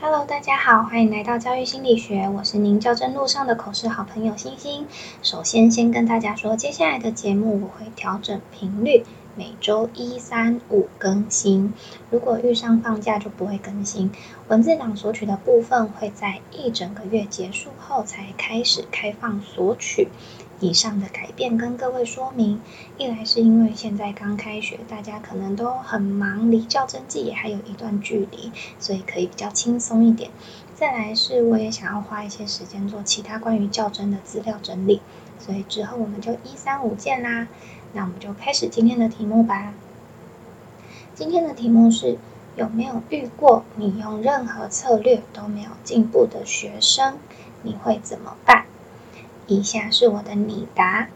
Hello，大家好，欢迎来到教育心理学，我是您教真路上的口试好朋友星星。首先，先跟大家说，接下来的节目我会调整频率，每周一、三、五更新。如果遇上放假就不会更新。文字档索取的部分会在一整个月结束后才开始开放索取。以上的改变跟各位说明，一来是因为现在刚开学，大家可能都很忙，离较真季也还有一段距离，所以可以比较轻松一点。再来是我也想要花一些时间做其他关于较真的资料整理，所以之后我们就一三五见啦。那我们就开始今天的题目吧。今天的题目是有没有遇过你用任何策略都没有进步的学生？你会怎么办？以下是我的拟答。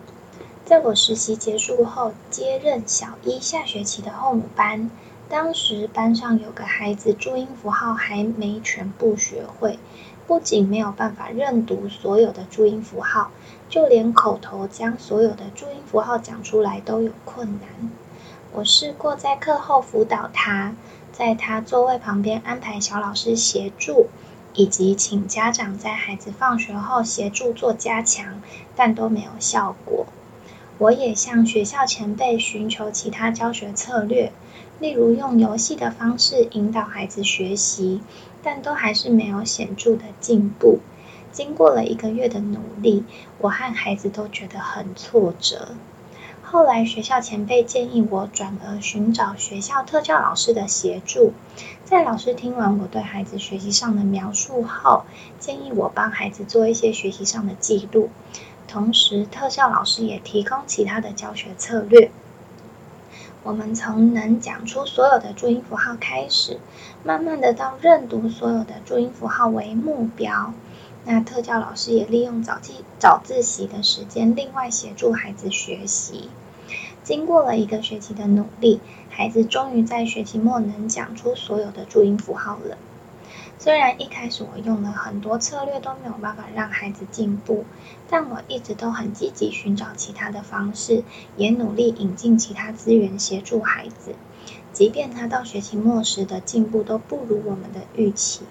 在我实习结束后，接任小一下学期的后母班。当时班上有个孩子注音符号还没全部学会，不仅没有办法认读所有的注音符号，就连口头将所有的注音符号讲出来都有困难。我试过在课后辅导他，在他座位旁边安排小老师协助。以及请家长在孩子放学后协助做加强，但都没有效果。我也向学校前辈寻求其他教学策略，例如用游戏的方式引导孩子学习，但都还是没有显著的进步。经过了一个月的努力，我和孩子都觉得很挫折。后来学校前辈建议我转而寻找学校特教老师的协助。在老师听完我对孩子学习上的描述后，建议我帮孩子做一些学习上的记录。同时，特教老师也提供其他的教学策略。我们从能讲出所有的注音符号开始，慢慢的到认读所有的注音符号为目标。那特教老师也利用早自早自习的时间，另外协助孩子学习。经过了一个学期的努力，孩子终于在学期末能讲出所有的注音符号了。虽然一开始我用了很多策略都没有办法让孩子进步，但我一直都很积极寻找其他的方式，也努力引进其他资源协助孩子。即便他到学期末时的进步都不如我们的预期，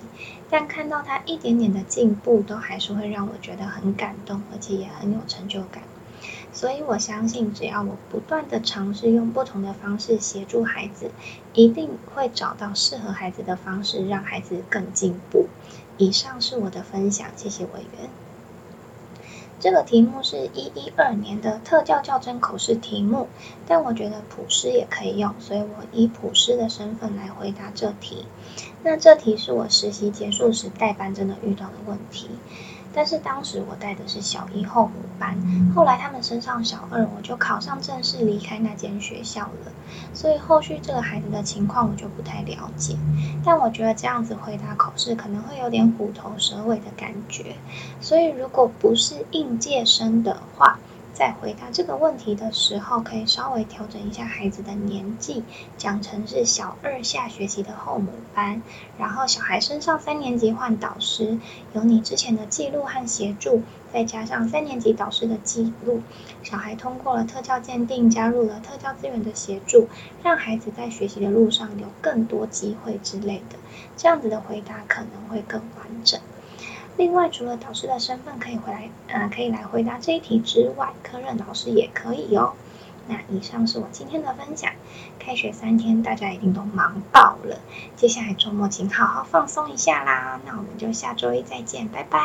但看到他一点点的进步，都还是会让我觉得很感动，而且也很有成就感。所以我相信，只要我不断的尝试用不同的方式协助孩子，一定会找到适合孩子的方式，让孩子更进步。以上是我的分享，谢谢委员。这个题目是一一二年的特教教真口试题目，但我觉得普师也可以用，所以我以普师的身份来回答这题。那这题是我实习结束时代班真的遇到的问题。但是当时我带的是小一后补班，后来他们升上小二，我就考上正式离开那间学校了。所以后续这个孩子的情况我就不太了解。但我觉得这样子回答考试可能会有点虎头蛇尾的感觉。所以如果不是应届生的话，在回答这个问题的时候，可以稍微调整一下孩子的年纪，讲成是小二下学期的后母班，然后小孩升上三年级换导师，有你之前的记录和协助，再加上三年级导师的记录，小孩通过了特教鉴定，加入了特教资源的协助，让孩子在学习的路上有更多机会之类的，这样子的回答可能会更完整。另外，除了导师的身份可以回来，呃，可以来回答这一题之外，科任老师也可以哦。那以上是我今天的分享。开学三天，大家一定都忙爆了。接下来周末请好好放松一下啦。那我们就下周一再见，拜拜。